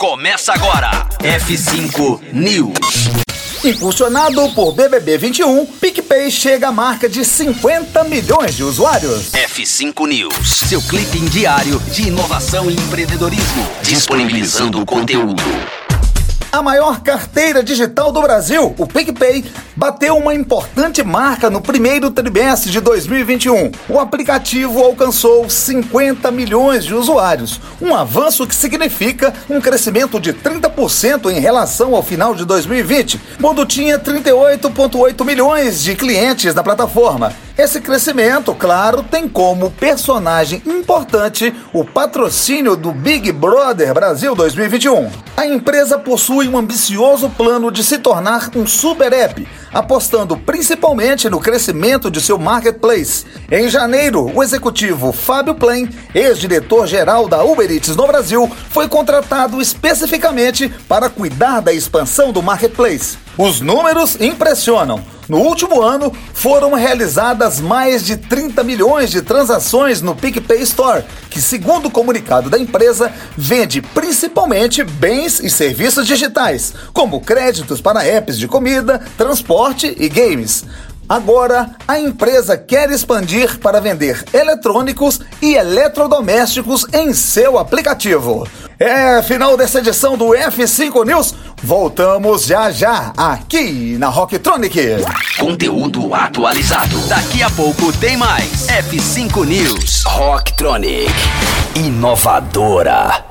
Começa agora. F5 News. Impulsionado por BBB 21, PicPay chega à marca de 50 milhões de usuários. F5 News. Seu clipe diário de inovação e empreendedorismo. Disponibilizando o conteúdo. A maior carteira digital do Brasil, o PicPay, bateu uma importante marca no primeiro trimestre de 2021. O aplicativo alcançou 50 milhões de usuários, um avanço que significa um crescimento de 30% em relação ao final de 2020, quando tinha 38,8 milhões de clientes na plataforma. Esse crescimento, claro, tem como personagem importante o patrocínio do Big Brother Brasil 2021. A empresa possui um ambicioso plano de se tornar um super app, apostando principalmente no crescimento de seu marketplace. Em janeiro, o executivo Fábio Plain, ex-diretor-geral da Uber Eats no Brasil, foi contratado especificamente para cuidar da expansão do marketplace. Os números impressionam. No último ano, foram realizadas mais de 30 milhões de transações no PicPay Store, que, segundo o comunicado da empresa, vende principalmente bens e serviços digitais, como créditos para apps de comida, transporte e games. Agora, a empresa quer expandir para vender eletrônicos e eletrodomésticos em seu aplicativo. É final dessa edição do F5 News. Voltamos já já aqui na Rocktronic. Conteúdo atualizado. Daqui a pouco tem mais. F5 News. Rocktronic. Inovadora.